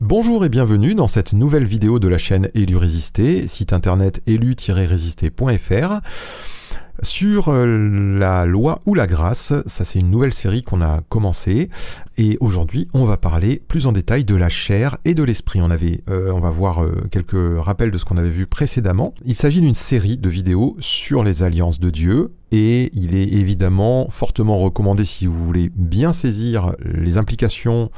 Bonjour et bienvenue dans cette nouvelle vidéo de la chaîne Élu Résister, site internet élu-résister.fr sur euh, la loi ou la grâce. Ça c'est une nouvelle série qu'on a commencé et aujourd'hui on va parler plus en détail de la chair et de l'esprit. On euh, va voir euh, quelques rappels de ce qu'on avait vu précédemment. Il s'agit d'une série de vidéos sur les alliances de Dieu et il est évidemment fortement recommandé si vous voulez bien saisir les implications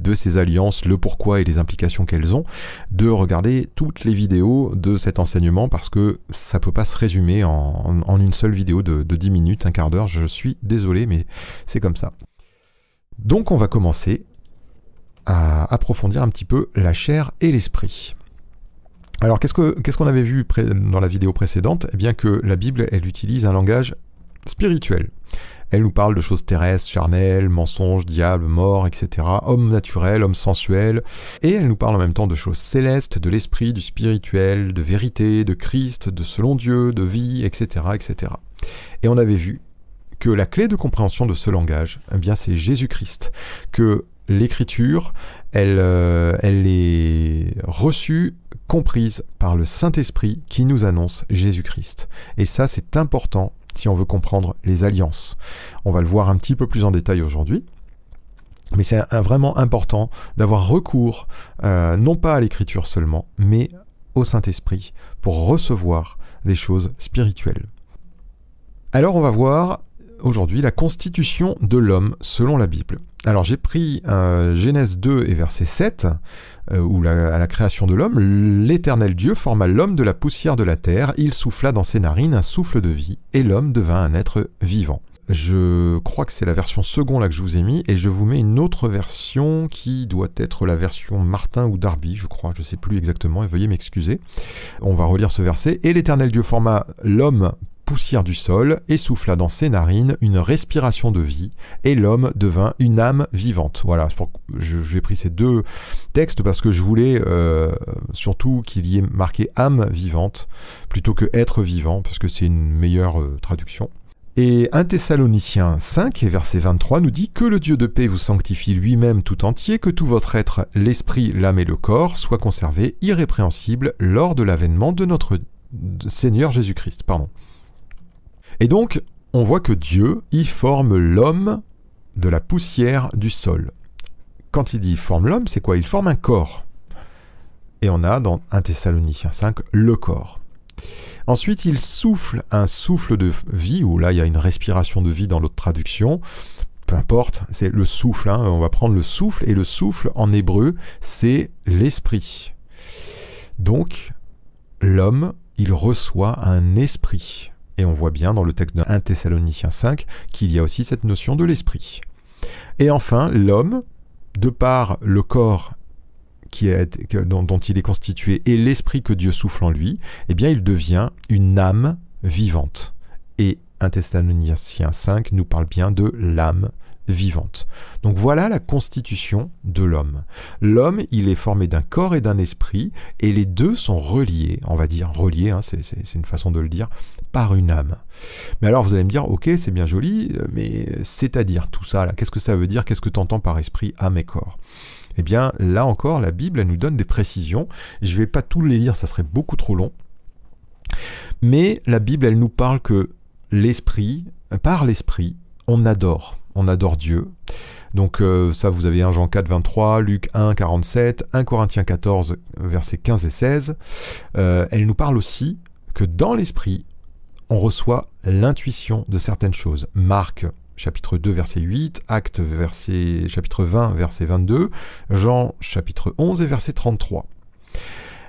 de ces alliances, le pourquoi et les implications qu'elles ont, de regarder toutes les vidéos de cet enseignement parce que ça peut pas se résumer en, une seule vidéo de, de 10 minutes, un quart d'heure. Je suis désolé, mais c'est comme ça. Donc on va commencer à approfondir un petit peu la chair et l'esprit. Alors qu'est-ce qu'on avait vu dans la vidéo précédente? Eh bien que la Bible, elle utilise un langage spirituel. Elle nous parle de choses terrestres, charnelles, mensonges, diable, mort, etc. Homme naturel, homme sensuel. Et elle nous parle en même temps de choses célestes, de l'esprit, du spirituel, de vérité, de Christ, de selon Dieu, de vie, etc. etc. Et on avait vu que la clé de compréhension de ce langage, eh bien c'est Jésus-Christ. Que l'écriture, elle, euh, elle est reçue, comprise par le Saint-Esprit qui nous annonce Jésus-Christ. Et ça, c'est important si on veut comprendre les alliances. On va le voir un petit peu plus en détail aujourd'hui. Mais c'est vraiment important d'avoir recours, euh, non pas à l'écriture seulement, mais au Saint-Esprit pour recevoir les choses spirituelles. Alors on va voir aujourd'hui la constitution de l'homme selon la Bible. Alors j'ai pris euh, Genèse 2 et verset 7, euh, où à la création de l'homme, l'Éternel Dieu forma l'homme de la poussière de la terre, il souffla dans ses narines un souffle de vie, et l'homme devint un être vivant. Je crois que c'est la version seconde là que je vous ai mis, et je vous mets une autre version qui doit être la version Martin ou Darby, je crois, je ne sais plus exactement, et veuillez m'excuser. On va relire ce verset. Et l'Éternel Dieu forma l'homme poussière du sol et souffla dans ses narines une respiration de vie, et l'homme devint une âme vivante. Voilà, j'ai pris ces deux textes parce que je voulais euh, surtout qu'il y ait marqué âme vivante plutôt que être vivant, parce que c'est une meilleure euh, traduction. Et 1 Thessaloniciens 5 et verset 23 nous dit que le Dieu de paix vous sanctifie lui-même tout entier, que tout votre être, l'esprit, l'âme et le corps soient conservés irrépréhensibles lors de l'avènement de notre Seigneur Jésus-Christ. Pardon. Et donc, on voit que Dieu y forme l'homme de la poussière du sol. Quand il dit forme l'homme, c'est quoi? Il forme un corps. Et on a dans 1 Thessaloniciens 5 le corps. Ensuite, il souffle un souffle de vie, ou là il y a une respiration de vie dans l'autre traduction. Peu importe, c'est le souffle, hein. on va prendre le souffle, et le souffle en hébreu, c'est l'esprit. Donc, l'homme, il reçoit un esprit. Et on voit bien dans le texte de 1 Thessaloniciens 5 qu'il y a aussi cette notion de l'esprit. Et enfin, l'homme, de par le corps dont, dont, il est constitué et l'esprit que Dieu souffle en lui, eh bien il devient une âme vivante. Et 1 Thessaloniciens 5 nous parle bien de l'âme vivante. Donc voilà la constitution de l'homme. L'homme, il est formé d'un corps et d'un esprit, et les deux sont reliés, on va dire reliés, hein, c'est une façon de le dire, par une âme. Mais alors vous allez me dire, ok, c'est bien joli, mais c'est-à-dire tout ça, qu'est-ce que ça veut dire Qu'est-ce que tu entends par esprit, âme et corps? Eh bien, là encore, la Bible, elle nous donne des précisions. Je ne vais pas tout les lire, ça serait beaucoup trop long. Mais la Bible, elle nous parle que l'esprit, par l'esprit, on adore on adore Dieu. Donc euh, ça, vous avez 1 Jean 4, 23, Luc 1, 47, 1 Corinthiens 14, versets 15 et 16. Euh, elle nous parle aussi que dans l'esprit, on reçoit l'intuition de certaines choses. Marc chapitre 2 verset 8, Actes verset, chapitre 20 verset 22, Jean chapitre 11 et verset 33.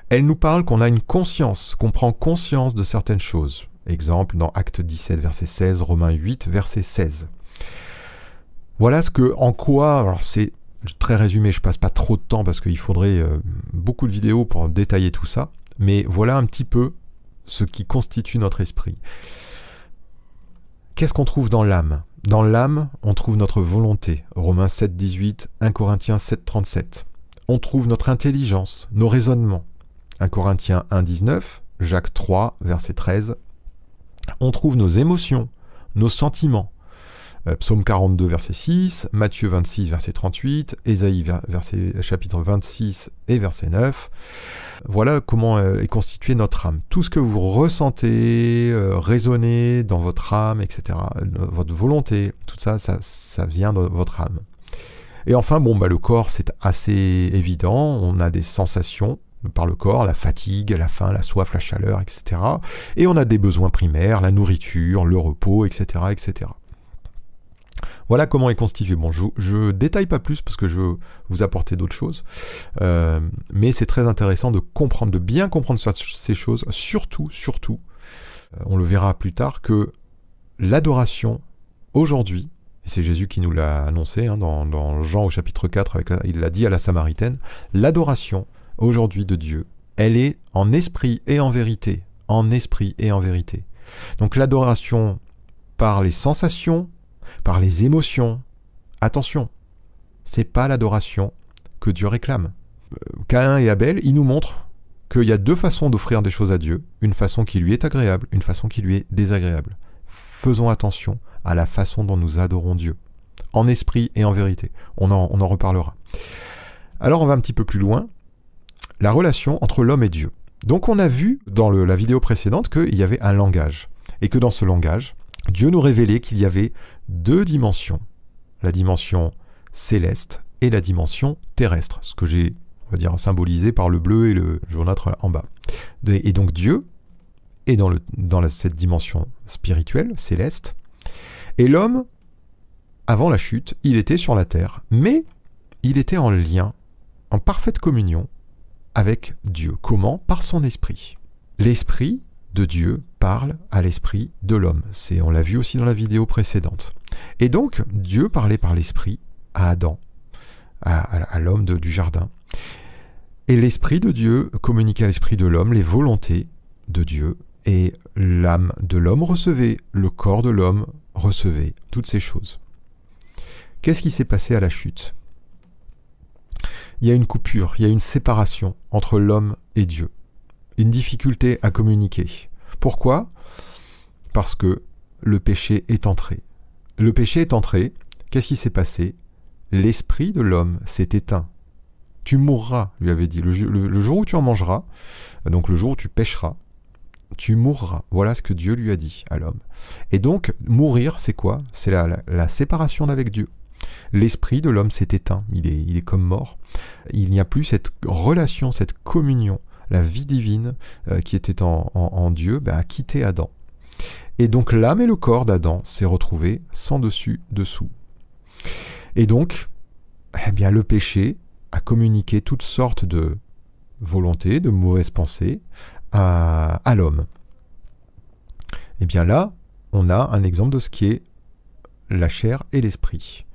Elle nous parle qu'on a une conscience, qu'on prend conscience de certaines choses. Exemple dans Acte 17 verset 16, Romains 8 verset 16. Voilà ce que, en quoi, alors c'est très résumé, je passe pas trop de temps parce qu'il faudrait euh, beaucoup de vidéos pour détailler tout ça, mais voilà un petit peu ce qui constitue notre esprit. Qu'est-ce qu'on trouve dans l'âme? Dans l'âme, on trouve notre volonté, Romains 7, 18, 1 Corinthiens 7, 37. On trouve notre intelligence, nos raisonnements, 1 Corinthiens 1, 19, Jacques 3, verset 13. On trouve nos émotions, nos sentiments, Psaume 42, verset 6, Matthieu 26, verset 38, Ésaïe, chapitre 26 et verset 9. Voilà comment euh, est constituée notre âme. Tout ce que vous ressentez, euh, raisonnez dans votre âme, etc., votre volonté, tout ça, ça, ça vient de votre âme. Et enfin, bon, bah, le corps, c'est assez évident. On a des sensations par le corps, la fatigue, la faim, la soif, la chaleur, etc. Et on a des besoins primaires, la nourriture, le repos, etc. etc. Voilà comment est constitué. Bon, je, ne détaille pas plus parce que je veux vous apporter d'autres choses. Euh, mais c'est très intéressant de comprendre, de bien comprendre ces choses. Surtout, surtout, euh, on le verra plus tard, que l'adoration, aujourd'hui, c'est Jésus qui nous l'a annoncé hein, dans, Jean au chapitre 4, il l'a dit à la Samaritaine, l'adoration aujourd'hui de Dieu, elle est en esprit et en vérité. En esprit et en vérité. Donc l'adoration par les sensations, par les émotions. Attention, c'est pas l'adoration que Dieu réclame. Euh, Caïn et Abel, ils nous montrent qu'il y a deux façons d'offrir des choses à Dieu, une façon qui lui est agréable, une façon qui lui est désagréable. Faisons attention à la façon dont nous adorons Dieu, en esprit et en vérité. On en, on en reparlera. Alors on va un petit peu plus loin, la relation entre l'homme et Dieu. Donc on a vu dans la vidéo précédente qu'il y avait un langage, et que dans ce langage, Dieu nous révélait qu'il y avait deux dimensions, la dimension céleste et la dimension terrestre, ce que j'ai, on va dire, symbolisé par le bleu et le jaunâtre en bas. Et donc Dieu est dans, cette dimension spirituelle, céleste, et l'homme, avant la chute, il était sur la terre, mais il était en lien, en parfaite communion avec Dieu. Comment? Par son esprit. L'esprit Dieu parle à l'esprit de l'homme. C'est, on l'a vu aussi dans la vidéo précédente. Et donc, Dieu parlait par l'esprit à Adam, à, l'homme du jardin. Et l'esprit de Dieu communiquait à l'esprit de l'homme les volontés de Dieu. Et l'âme de l'homme recevait, le corps de l'homme recevait toutes ces choses. Qu'est-ce qui s'est passé à la chute? Il y a une coupure, il y a une séparation entre l'homme et Dieu une difficulté à communiquer. Pourquoi? Parce que le péché est entré. Le péché est entré, qu'est-ce qui s'est passé? L'esprit de l'homme s'est éteint. Tu mourras, lui avait dit. Le, jour où tu en mangeras, donc le jour où tu pécheras, tu mourras. Voilà ce que Dieu lui a dit à l'homme. Et donc, mourir, c'est quoi? C'est la, la, séparation d'avec Dieu. L'esprit de l'homme s'est éteint, il est comme mort. Il n'y a plus cette relation, cette communion la vie divine euh, qui était en, Dieu, ben, a quitté Adam. Et donc l'âme et le corps d'Adam s'est retrouvé sans dessus dessous. Et donc, eh le péché a communiqué toutes sortes de volontés, de mauvaises pensées à, à l'homme. Et eh bien là, on a un exemple de ce qui est la chair et l'esprit.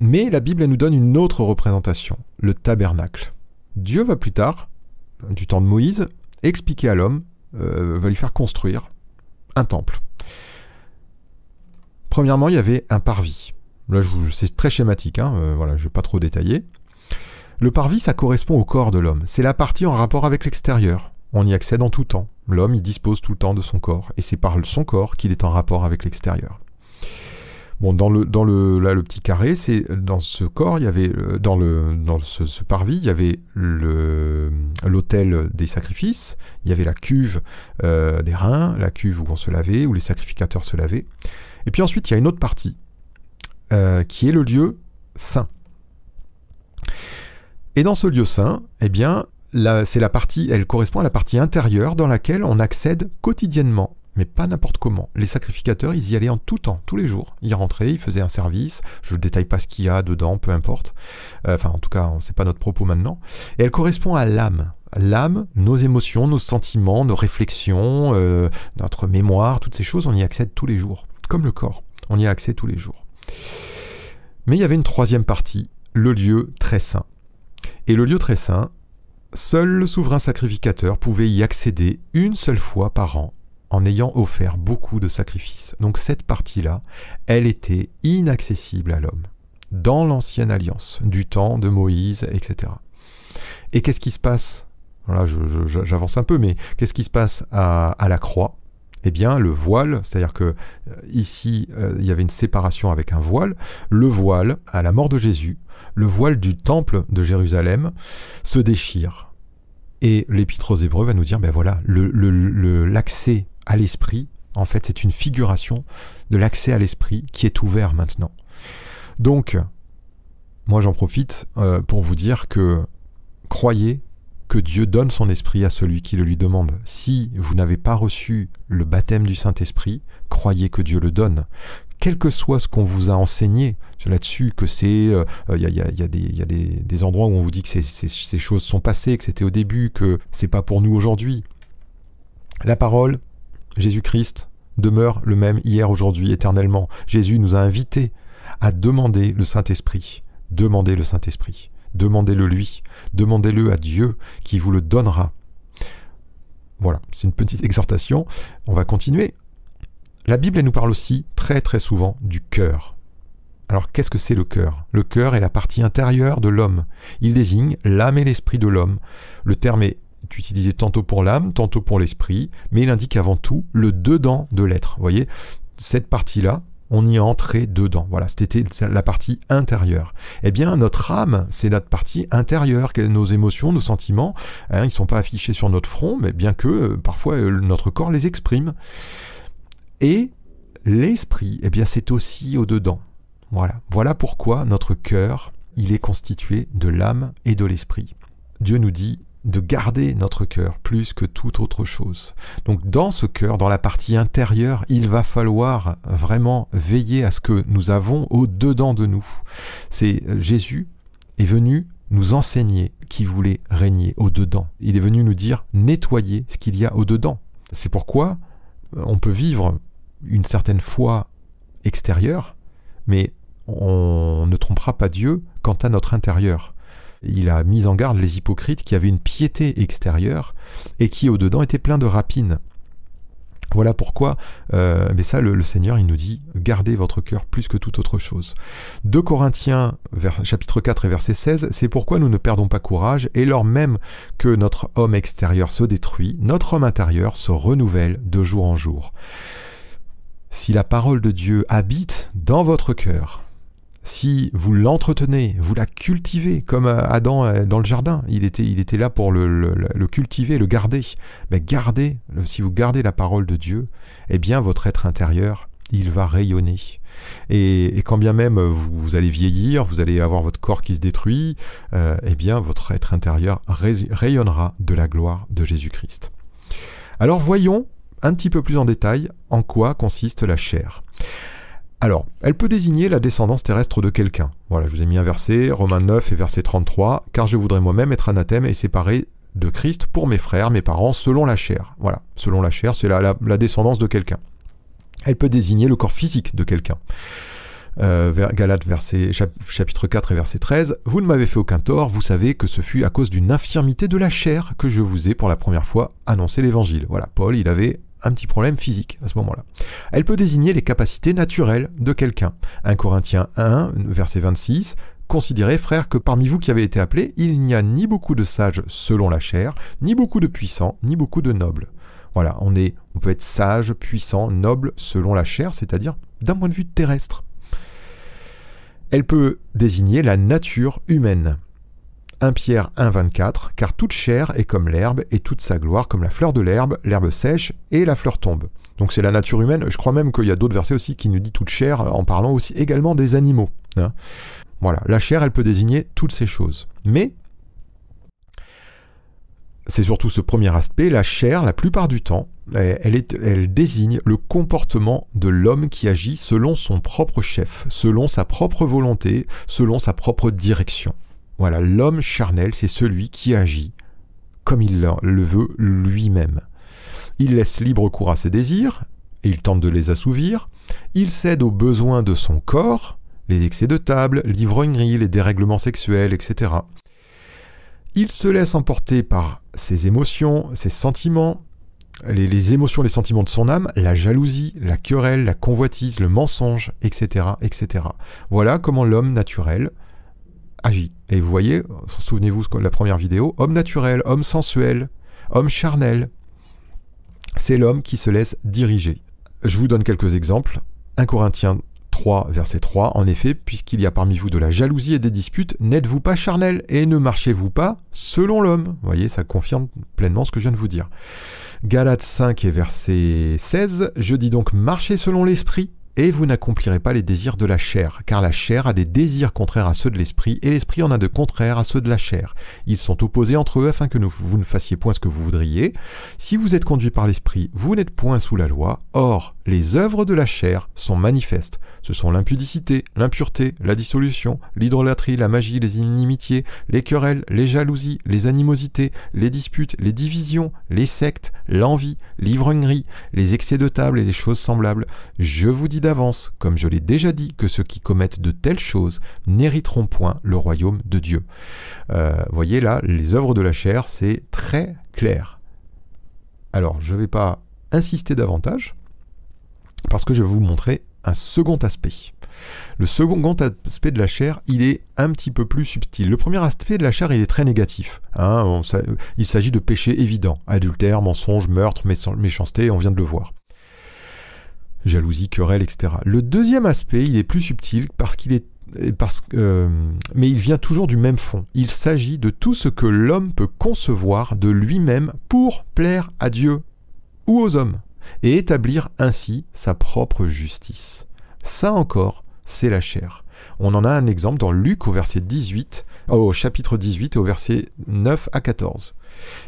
Mais la Bible nous donne une autre représentation, le tabernacle. Dieu va plus tard du temps de Moïse, expliquer à l'homme, euh, va lui faire construire un temple. Premièrement, il y avait un parvis. Là, c'est très schématique, hein, euh, voilà, je ne vais pas trop détailler. Le parvis, ça correspond au corps de l'homme. C'est la partie en rapport avec l'extérieur. On y accède en tout temps. L'homme, il dispose tout le temps de son corps. Et c'est par son corps qu'il est en rapport avec l'extérieur. Bon, dans le, dans le, le petit carré, c'est dans ce corps, il y avait, euh, dans, le, dans ce, parvis, il y avait l'autel des sacrifices, il y avait la cuve euh, des reins, la cuve où on se lavait, où les sacrificateurs se lavaient. Et puis ensuite, il y a une autre partie, euh, qui est le lieu saint. Et dans ce lieu saint, eh bien, c'est la partie, elle correspond à la partie intérieure dans laquelle on accède quotidiennement mais pas n'importe comment. Les sacrificateurs, ils y allaient en tout temps, tous les jours. Ils rentraient, ils faisaient un service. Je ne détaille pas ce qu'il y a dedans, peu importe. Euh, enfin, en tout cas, c'est pas notre propos maintenant. Et elle correspond à l'âme. L'âme, nos émotions, nos sentiments, nos réflexions, euh, notre mémoire, toutes ces choses, on y accède tous les jours. Comme le corps, on y a accès tous les jours. Mais il y avait une troisième partie, le lieu très saint. Et le lieu très saint, seul le souverain sacrificateur pouvait y accéder une seule fois par an en ayant offert beaucoup de sacrifices. Donc cette partie-là, elle était inaccessible à l'homme, dans l'ancienne alliance, du temps de Moïse, etc. Et qu'est-ce qui se passe? Voilà, j'avance un peu, mais qu'est-ce qui se passe à, la croix? Eh bien le voile, c'est-à-dire que euh, ici euh, il y avait une séparation avec un voile, le voile, à la mort de Jésus, le voile du temple de Jérusalem se déchire. Et l'épître aux Hébreux va nous dire, ben voilà, l'accès le, à l'esprit, en fait c'est une figuration de l'accès à l'esprit qui est ouvert maintenant. Donc, moi j'en profite euh, pour vous dire que croyez que Dieu donne son esprit à celui qui le lui demande. Si vous n'avez pas reçu le baptême du Saint-Esprit, croyez que Dieu le donne. Quel que soit ce qu'on vous a enseigné là-dessus, que c'est, il y, a, des, endroits où on vous dit que ces choses sont passées, que c'était au début, que c'est pas pour nous aujourd'hui. La parole, Jésus-Christ, demeure le même hier, aujourd'hui, éternellement. Jésus nous a invités à demander le Saint-Esprit. Demandez le Saint-Esprit. Demandez-le lui, demandez-le à Dieu qui vous le donnera. Voilà, c'est une petite exhortation. On va continuer. La Bible nous parle aussi très très souvent du cœur. Alors qu'est-ce que c'est le cœur? Le cœur est la partie intérieure de l'homme. Il désigne l'âme et l'esprit de l'homme. Le terme est utilisé tantôt pour l'âme, tantôt pour l'esprit, mais il indique avant tout le dedans de l'être. Vous voyez, cette partie-là, on y est entré dedans. Voilà, c'était la partie intérieure. Eh bien, notre âme, c'est notre partie intérieure, nos émotions, nos sentiments, hein, ils ne sont pas affichés sur notre front, mais bien que euh, parfois euh, notre corps les exprime. Et l'esprit, eh bien, c'est aussi au-dedans. Voilà. Voilà pourquoi notre cœur, il est constitué de l'âme et de l'esprit. Dieu nous dit de garder notre cœur plus que toute autre chose. Donc dans ce cœur, dans la partie intérieure, il va falloir vraiment veiller à ce que nous avons au-dedans de nous. C'est euh, Jésus est venu nous enseigner qui voulait régner au-dedans. Il est venu nous dire nettoyer ce qu'il y a au-dedans. C'est pourquoi euh, on peut vivre une certaine foi extérieure, mais on ne trompera pas Dieu quant à notre intérieur il a mis en garde les hypocrites qui avaient une piété extérieure et qui au-dedans étaient pleins de rapines. Voilà pourquoi, euh, mais ça, le, Seigneur, il nous dit, gardez votre cœur plus que toute autre chose. 2 Corinthiens, chapitre 4 et verset 16, c'est pourquoi nous ne perdons pas courage, et lors même que notre homme extérieur se détruit, notre homme intérieur se renouvelle de jour en jour. Si la parole de Dieu habite dans votre cœur, si vous l'entretenez, vous la cultivez, comme euh, Adam euh, dans le jardin, il était, là pour le, cultiver, le garder. Mais gardez, si vous gardez la parole de Dieu, eh bien votre être intérieur, il va rayonner. Et, quand bien même vous, allez vieillir, vous allez avoir votre corps qui se détruit, euh, eh bien votre être intérieur rayonnera de la gloire de Jésus-Christ. Alors voyons un petit peu plus en détail en quoi consiste la chair. Alors, elle peut désigner la descendance terrestre de quelqu'un. Voilà, je vous ai mis un verset, Romains 9 et verset 33, car je voudrais moi-même être anathème et séparé de Christ pour mes frères, mes parents, selon la chair. Voilà, selon la chair, c'est la, descendance de quelqu'un. Elle peut désigner le corps physique de quelqu'un. Euh, verset, chapitre 4 et verset 13, Vous ne m'avez fait aucun tort, vous savez que ce fut à cause d'une infirmité de la chair que je vous ai pour la première fois annoncé l'évangile. Voilà, Paul, il avait un petit problème physique à ce moment-là. Elle peut désigner les capacités naturelles de quelqu'un. 1 Corinthiens 1, verset 26, Considérez, frères, que parmi vous qui avez été appelés, il n'y a ni beaucoup de sages selon la chair, ni beaucoup de puissants, ni beaucoup de nobles. Voilà, on, est, on peut être sage, puissant, noble selon la chair, c'est-à-dire d'un point de vue terrestre. Elle peut désigner la nature humaine. 1 Pierre 1,24 Car toute chair est comme l'herbe, et toute sa gloire comme la fleur de l'herbe, l'herbe sèche et la fleur tombe. Donc c'est la nature humaine. Je crois même qu'il y a d'autres versets aussi qui nous dit toute chair, en parlant aussi également des animaux. Hein. Voilà, la chair, elle peut désigner toutes ces choses. Mais c'est surtout ce premier aspect, la chair, la plupart du temps, elle désigne le comportement de l'homme qui agit selon son propre chef, selon sa propre volonté, selon sa propre direction. Voilà, l'homme charnel, c'est celui qui agit comme il le veut lui-même. Il laisse libre cours à ses désirs, et il tente de les assouvir, il cède aux besoins de son corps, les excès de table, l'ivrognerie, les dérèglements sexuels, etc. Il se laisse emporter par ses émotions, ses sentiments, les, émotions, les sentiments de son âme, la jalousie, la querelle, la convoitise, le mensonge, etc. etc. Voilà comment l'homme naturel agit. Et vous voyez, souvenez-vous de la première vidéo, homme naturel, homme sensuel, homme charnel. c'est l'homme qui se laisse diriger. Je vous donne quelques exemples. 1 Corinthiens 3, verset 3, en effet, puisqu'il y a parmi vous de la jalousie et des disputes, n'êtes-vous pas charnel et ne marchez-vous pas selon l'homme? Vous voyez, ça confirme pleinement ce que je viens de vous dire. Galates 5 et verset 16, je dis donc marchez selon l'esprit et vous n'accomplirez pas les désirs de la chair, car la chair a des désirs contraires à ceux de l'esprit, et l'esprit en a de contraires à ceux de la chair. Ils sont opposés entre eux afin que vous ne fassiez point ce que vous voudriez. Si vous êtes conduit par l'esprit, vous n'êtes point sous la loi. Or, les œuvres de la chair sont manifestes. Ce sont l'impudicité, l'impureté, la dissolution, l'idolâtrie, la magie, les inimitiés, les querelles, les jalousies, les animosités, les disputes, les divisions, les sectes, l'envie, l'ivrognerie, les excès de table et les choses semblables. Je vous dis d'avance, comme je l'ai déjà dit, que ceux qui commettent de telles choses n'hériteront point le royaume de Dieu. Euh, voyez là, les œuvres de la chair, c'est très clair. Alors, je ne vais pas insister davantage, parce que je vais vous montrer un second aspect. Le second aspect de la chair, il est un petit peu plus subtil. Le premier aspect de la chair, il est très négatif. Hein. il s'agit de péchés évidents. Adultère, mensonge, meurtre, méchanceté, on vient de le voir jalousie, querelle, etc. Le deuxième aspect, il est plus subtil parce qu'il est parce, euh, mais il vient toujours du même fond. Il s'agit de tout ce que l'homme peut concevoir de lui-même pour plaire à Dieu ou aux hommes, et établir ainsi sa propre justice. Ça encore, c'est la chair. On en a un exemple dans Luc au verset 18, au chapitre 18 et au verset 9 à 14.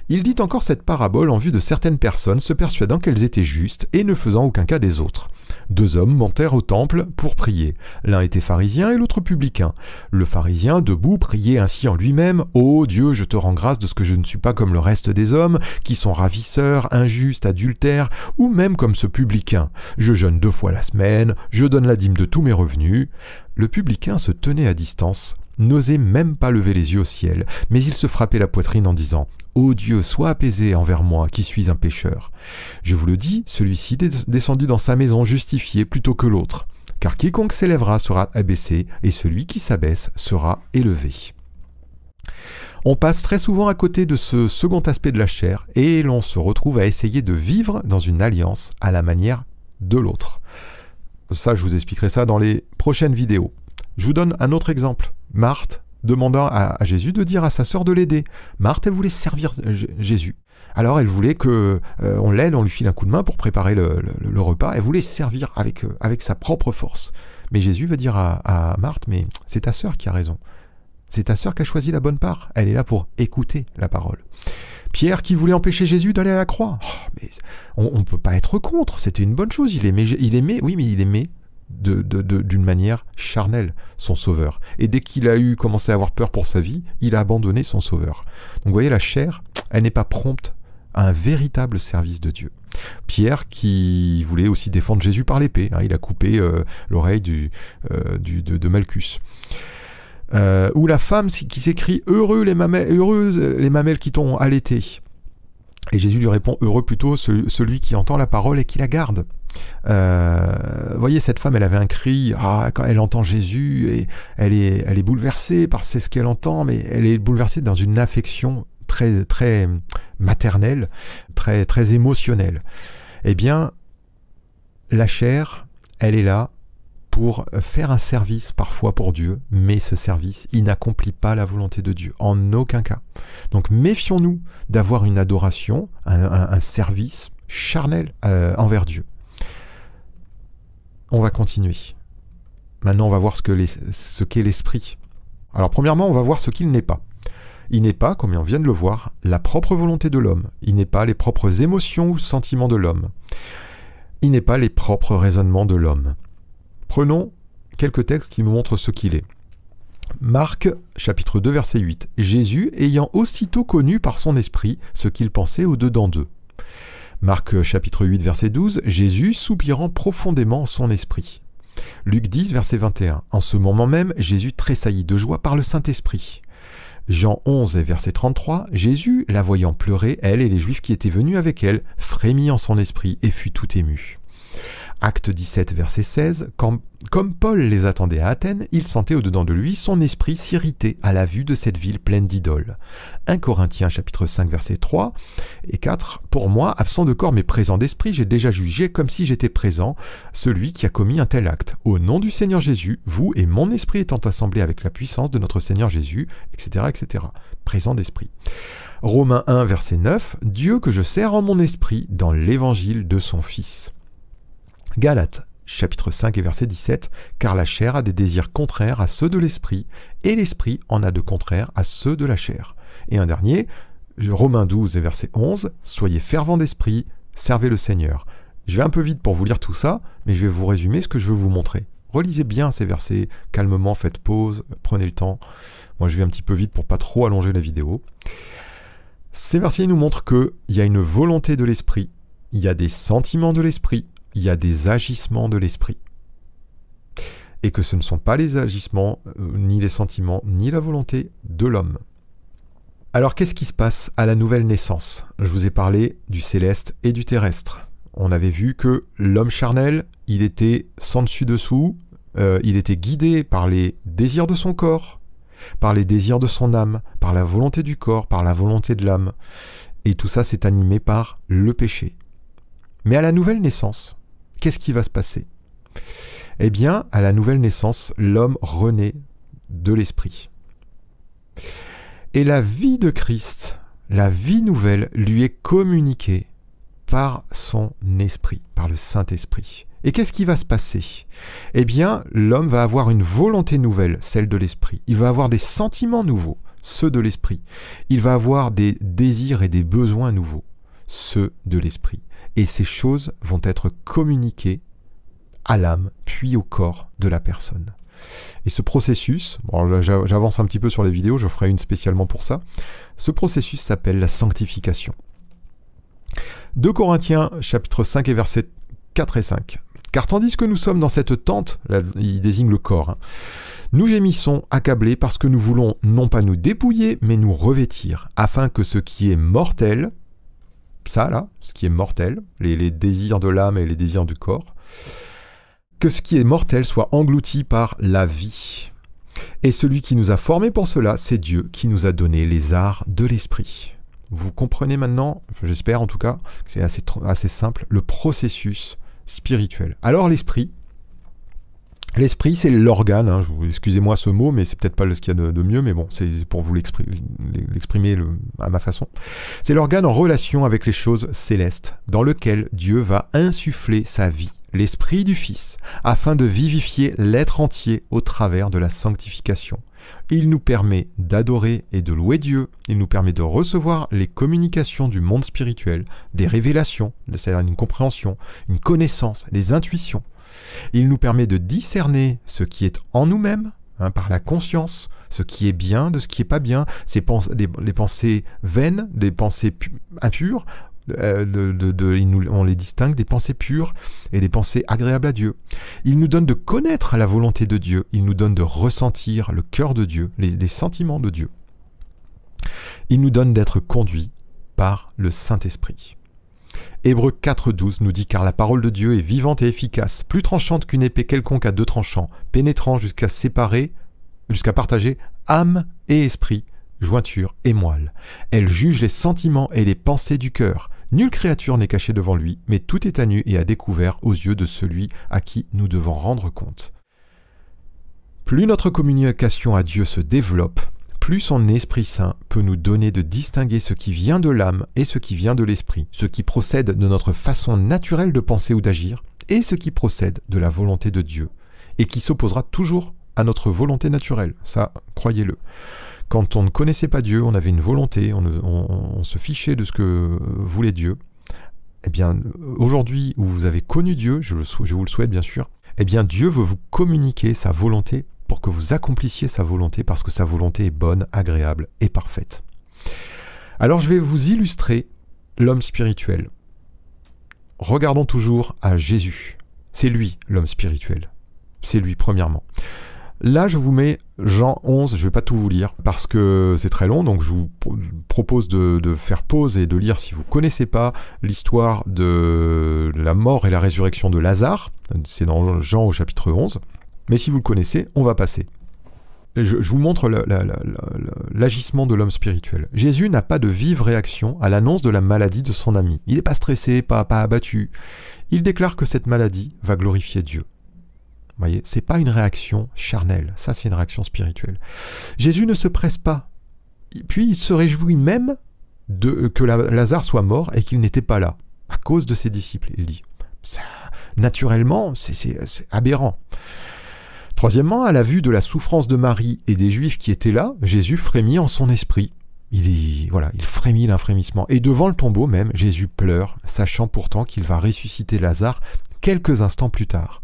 Il dit encore cette parabole en vue de certaines personnes se persuadant qu'elles étaient justes et ne faisant aucun cas des autres. Deux hommes montèrent au temple pour prier. L'un était pharisien et l'autre publicain. Le pharisien, debout, priait ainsi en lui-même Ô Dieu, je te rends grâce de ce que je ne suis pas comme le reste des hommes, qui sont ravisseurs, injustes, adultères, ou même comme ce publicain. Je jeûne deux fois la semaine, je donne la dîme de tous mes revenus. Le publicain se tenait à distance, n'osait même pas lever les yeux au ciel, mais il se frappait la poitrine en disant Ô Dieu, sois apaisé envers moi qui suis un pécheur. Je vous le dis, celui-ci descendu dans sa maison justifié plutôt que l'autre. Car quiconque s'élèvera sera abaissé, et celui qui s'abaisse sera élevé. On passe très souvent à côté de ce second aspect de la chair, et l'on se retrouve à essayer de vivre dans une alliance à la manière de l'autre. Ça, je vous expliquerai ça dans les prochaines vidéos. Je vous donne un autre exemple. Marthe demandant à, Jésus de dire à sa sœur de l'aider. Marthe, elle voulait servir Jésus. Alors elle voulait que euh, on l'aide, on lui file un coup de main pour préparer le, repas. Elle voulait servir avec, euh, avec sa propre force. Mais Jésus va dire à, Marthe, mais c'est ta sœur qui a raison. C'est ta sœur qui a choisi la bonne part. Elle est là pour écouter la parole. Pierre qui voulait empêcher Jésus d'aller à la croix. Oh, mais on ne peut pas être contre. C'était une bonne chose. Il aimait, il aimait, oui, mais il aimait d'une manière charnelle son sauveur. Et dès qu'il a eu commencé à avoir peur pour sa vie, il a abandonné son sauveur. Donc vous voyez, la chair, elle n'est pas prompte à un véritable service de Dieu. Pierre qui voulait aussi défendre Jésus par l'épée, hein, il a coupé euh, l'oreille du, euh, de, Malchus. Euh, ou la femme qui s'écrit heureux les mamelles, heureuses les mamelles qui t'ont allaité. Et Jésus lui répond heureux plutôt celui qui entend la parole et qui la garde. Euh, voyez, cette femme, elle avait un cri, ah, quand elle entend Jésus, et elle est, elle est bouleversée par ce qu'elle entend, mais elle est bouleversée dans une affection très, très maternelle, très, très émotionnelle. Eh bien, la chair, elle est là pour faire un service parfois pour Dieu, mais ce service, il n'accomplit pas la volonté de Dieu, en aucun cas. Donc méfions-nous d'avoir une adoration, un, service charnel euh, envers Dieu. On va continuer. Maintenant, on va voir ce qu'est l'esprit. Alors, premièrement, on va voir ce qu'il n'est pas. Il n'est pas, comme on vient de le voir, la propre volonté de l'homme. Il n'est pas les propres émotions ou sentiments de l'homme. Il n'est pas les propres raisonnements de l'homme. Prenons quelques textes qui nous montrent ce qu'il est. Marc chapitre 2 verset 8. Jésus ayant aussitôt connu par son esprit ce qu'il pensait au-dedans d'eux. Marc chapitre 8 verset 12, Jésus soupirant profondément en son esprit. Luc 10 verset 21, En ce moment même, Jésus tressaillit de joie par le Saint-Esprit. Jean 11 verset 33, Jésus, la voyant pleurer, elle et les Juifs qui étaient venus avec elle, frémit en son esprit et fut tout ému. Acte 17, verset 16, quand, comme Paul les attendait à Athènes, il sentait au-dedans de lui son esprit s'irriter à la vue de cette ville pleine d'idoles. 1 Corinthiens chapitre 5, verset 3 et 4, Pour moi, absent de corps mais présent d'esprit, j'ai déjà jugé comme si j'étais présent celui qui a commis un tel acte. Au nom du Seigneur Jésus, vous et mon esprit étant assemblés avec la puissance de notre Seigneur Jésus, etc., etc. Présent d'esprit. Romains 1, verset 9, Dieu que je sers en mon esprit dans l'évangile de son Fils. Galates chapitre 5 et verset 17, car la chair a des désirs contraires à ceux de l'esprit, et l'esprit en a de contraires à ceux de la chair. Et un dernier, Romains 12 et verset 11, soyez fervents d'esprit, servez le Seigneur. Je vais un peu vite pour vous lire tout ça, mais je vais vous résumer ce que je veux vous montrer. Relisez bien ces versets, calmement, faites pause, prenez le temps. Moi je vais un petit peu vite pour pas trop allonger la vidéo. Ces versets nous montrent qu'il y a une volonté de l'esprit, il y a des sentiments de l'esprit, il y a des agissements de l'esprit. Et que ce ne sont pas les agissements, euh, ni les sentiments, ni la volonté de l'homme. Alors qu'est-ce qui se passe à la nouvelle naissance? Je vous ai parlé du céleste et du terrestre. On avait vu que l'homme charnel, il était sans dessus-dessous, euh, il était guidé par les désirs de son corps, par les désirs de son âme, par la volonté du corps, par la volonté de l'âme. Et tout ça, c'est animé par le péché. Mais à la nouvelle naissance, qu'est-ce qui va se passer? Eh bien, à la nouvelle naissance, l'homme renaît de l'esprit. Et la vie de Christ, la vie nouvelle, lui est communiquée par son esprit, par le Saint-Esprit. Et qu'est-ce qui va se passer? Eh bien, l'homme va avoir une volonté nouvelle, celle de l'esprit. Il va avoir des sentiments nouveaux, ceux de l'esprit. Il va avoir des désirs et des besoins nouveaux, ceux de l'esprit. Et ces choses vont être communiquées à l'âme, puis au corps de la personne. Et ce processus, j'avance un petit peu sur les vidéos, je ferai une spécialement pour ça. Ce processus s'appelle la sanctification. 2 Corinthiens chapitre 5 et versets 4 et 5. Car tandis que nous sommes dans cette tente, il désigne le corps, hein, nous gémissons accablés parce que nous voulons non pas nous dépouiller, mais nous revêtir, afin que ce qui est mortel, ça là, ce qui est mortel, les, désirs de l'âme et les désirs du corps, que ce qui est mortel soit englouti par la vie. Et celui qui nous a formés pour cela, c'est Dieu qui nous a donné les arts de l'esprit. Vous comprenez maintenant, j'espère en tout cas, c'est assez, assez simple, le processus spirituel. Alors l'esprit, L'esprit, c'est l'organe, hein, excusez-moi ce mot, mais c'est peut-être pas ce qu'il y a de, mieux, mais bon, c'est pour vous l'exprimer à ma façon. C'est l'organe en relation avec les choses célestes, dans lequel Dieu va insuffler sa vie, l'esprit du Fils, afin de vivifier l'être entier au travers de la sanctification. Il nous permet d'adorer et de louer Dieu, il nous permet de recevoir les communications du monde spirituel, des révélations, c'est-à-dire une compréhension, une connaissance, des intuitions. Il nous permet de discerner ce qui est en nous-mêmes, hein, par la conscience, ce qui est bien de ce qui n'est pas bien, les pensées vaines, des pensées impures, euh, on les distingue des pensées pures et des pensées agréables à Dieu. Il nous donne de connaître la volonté de Dieu, il nous donne de ressentir le cœur de Dieu, les, sentiments de Dieu. Il nous donne d'être conduits par le Saint-Esprit. Hébreu 4.12 nous dit car la parole de Dieu est vivante et efficace, plus tranchante qu'une épée quelconque à deux tranchants, pénétrant jusqu'à séparer, jusqu'à partager âme et esprit, jointure et moelle. Elle juge les sentiments et les pensées du cœur. Nulle créature n'est cachée devant lui, mais tout est à nu et à découvert aux yeux de celui à qui nous devons rendre compte. Plus notre communication à Dieu se développe, plus son Esprit Saint peut nous donner de distinguer ce qui vient de l'âme et ce qui vient de l'esprit, ce qui procède de notre façon naturelle de penser ou d'agir, et ce qui procède de la volonté de Dieu, et qui s'opposera toujours à notre volonté naturelle, ça, croyez-le. Quand on ne connaissait pas Dieu, on avait une volonté, on, se fichait de ce que voulait Dieu. Eh bien, aujourd'hui où vous avez connu Dieu, je, vous le souhaite bien sûr, eh bien Dieu veut vous communiquer sa volonté pour que vous accomplissiez sa volonté parce que sa volonté est bonne, agréable et parfaite. Alors je vais vous illustrer l'homme spirituel. Regardons toujours à Jésus. C'est lui l'homme spirituel. C'est lui premièrement. Là, je vous mets Jean 11, je vais pas tout vous lire parce que c'est très long, donc je vous propose de, faire pause et de lire si vous connaissez pas l'histoire de la mort et la résurrection de Lazare. C'est dans Jean au chapitre 11. Mais si vous le connaissez, on va passer. Je, vous montre l'agissement de l'homme spirituel. Jésus n'a pas de vive réaction à l'annonce de la maladie de son ami. Il n'est pas stressé, pas, abattu. Il déclare que cette maladie va glorifier Dieu. Vous voyez, c'est pas une réaction charnelle, ça c'est une réaction spirituelle. Jésus ne se presse pas. Puis il se réjouit même de que Lazare soit mort et qu'il n'était pas là à cause de ses disciples. Il dit, ça, naturellement, c'est aberrant. Troisièmement, à la vue de la souffrance de Marie et des Juifs qui étaient là, Jésus frémit en son esprit. Il, voilà, il frémit d'un frémissement. Et devant le tombeau même, Jésus pleure, sachant pourtant qu'il va ressusciter Lazare quelques instants plus tard.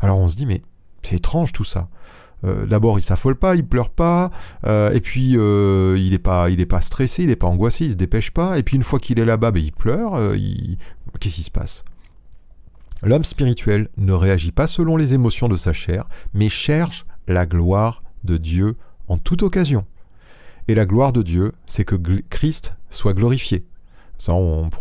Alors on se dit, mais c'est étrange tout ça. Euh, d'abord, il s'affole pas, il pleure pas, euh, et puis euh, il n'est pas, il pas stressé, il n'est pas angoissé, il se dépêche pas, et puis une fois qu'il est là-bas, ben, il pleure. Qu'est-ce qui se passe? L'homme spirituel ne réagit pas selon les émotions de sa chair, mais cherche la gloire de Dieu en toute occasion. Et la gloire de Dieu, c'est que Christ soit glorifié. Ça,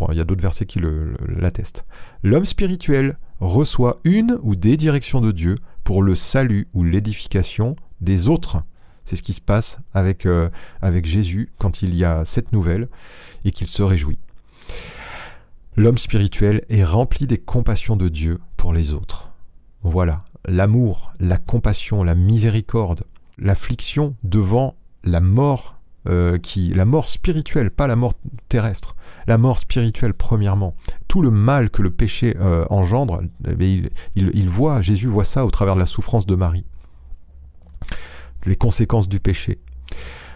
il y a d'autres versets qui l'attestent. L'homme spirituel reçoit une ou des directions de Dieu pour le salut ou l'édification des autres. C'est ce qui se passe avec, euh, avec Jésus quand il y a cette nouvelle et qu'il se réjouit. L'homme spirituel est rempli des compassions de Dieu pour les autres. Voilà, l'amour, la compassion, la miséricorde, l'affliction devant la mort euh, qui, la mort spirituelle, pas la mort terrestre, la mort spirituelle premièrement. Tout le mal que le péché euh, engendre, eh il, voit, Jésus voit ça au travers de la souffrance de Marie. Les conséquences du péché.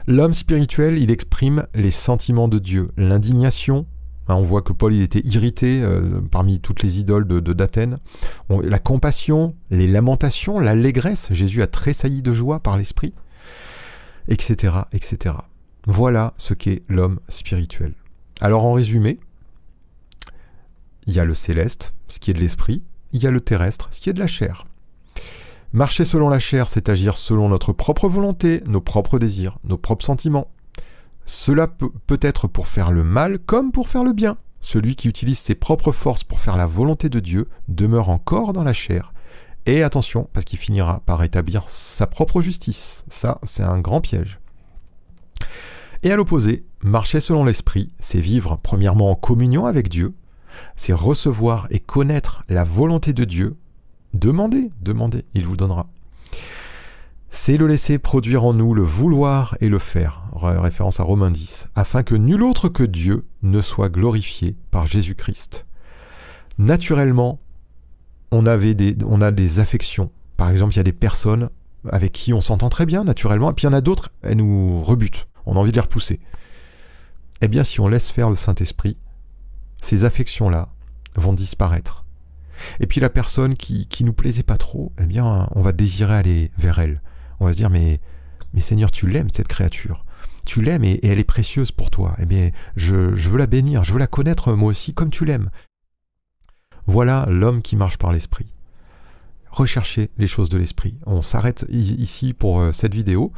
L'homme spirituel, il exprime les sentiments de Dieu, l'indignation. Hein, on voit que Paul était irrité euh, parmi toutes les idoles de d'Athènes. la compassion, les lamentations, l'allégresse. Jésus a tressailli de joie par l'esprit, etc., etc. Voilà ce qu'est l'homme spirituel. Alors en résumé, il y a le céleste, ce qui est de l'esprit, il y a le terrestre, ce qui est de la chair. Marcher selon la chair, c'est agir selon notre propre volonté, nos propres désirs, nos propres sentiments. Cela peut, être pour faire le mal comme pour faire le bien. Celui qui utilise ses propres forces pour faire la volonté de Dieu demeure encore dans la chair. Et attention, parce qu'il finira par établir sa propre justice. Ça, c'est un grand piège. Et à l'opposé, marcher selon l'esprit, c'est vivre premièrement en communion avec Dieu, c'est recevoir et connaître la volonté de Dieu. Demandez, demandez, il vous donnera. C'est le laisser produire en nous le vouloir et le faire, référence à Romains 10, afin que nul autre que Dieu ne soit glorifié par Jésus-Christ. Naturellement, on, a des affections. Par exemple, il y a des personnes avec qui on s'entend très bien naturellement, et puis il y en a d'autres, elles nous rebutent on a envie de les repousser. Eh bien, si on laisse faire le Saint-Esprit, ces affections-là vont disparaître. Et puis la personne qui, qui nous plaisait pas trop, eh bien, on va désirer aller vers elle. On va se dire, mais, mais Seigneur, tu l'aimes, cette créature. Tu l'aimes et, elle est précieuse pour toi. Eh bien, je, je veux la bénir, je veux la connaître moi aussi comme tu l'aimes. Voilà l'homme qui marche par l'Esprit rechercher les choses de l'esprit. On s'arrête ici pour euh, cette vidéo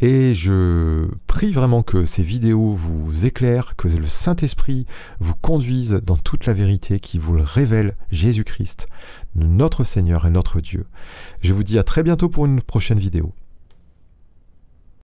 et je prie vraiment que ces vidéos vous éclairent, que le Saint-Esprit vous conduise dans toute la vérité qui vous révèle Jésus-Christ, notre Seigneur et notre Dieu. Je vous dis à très bientôt pour une prochaine vidéo.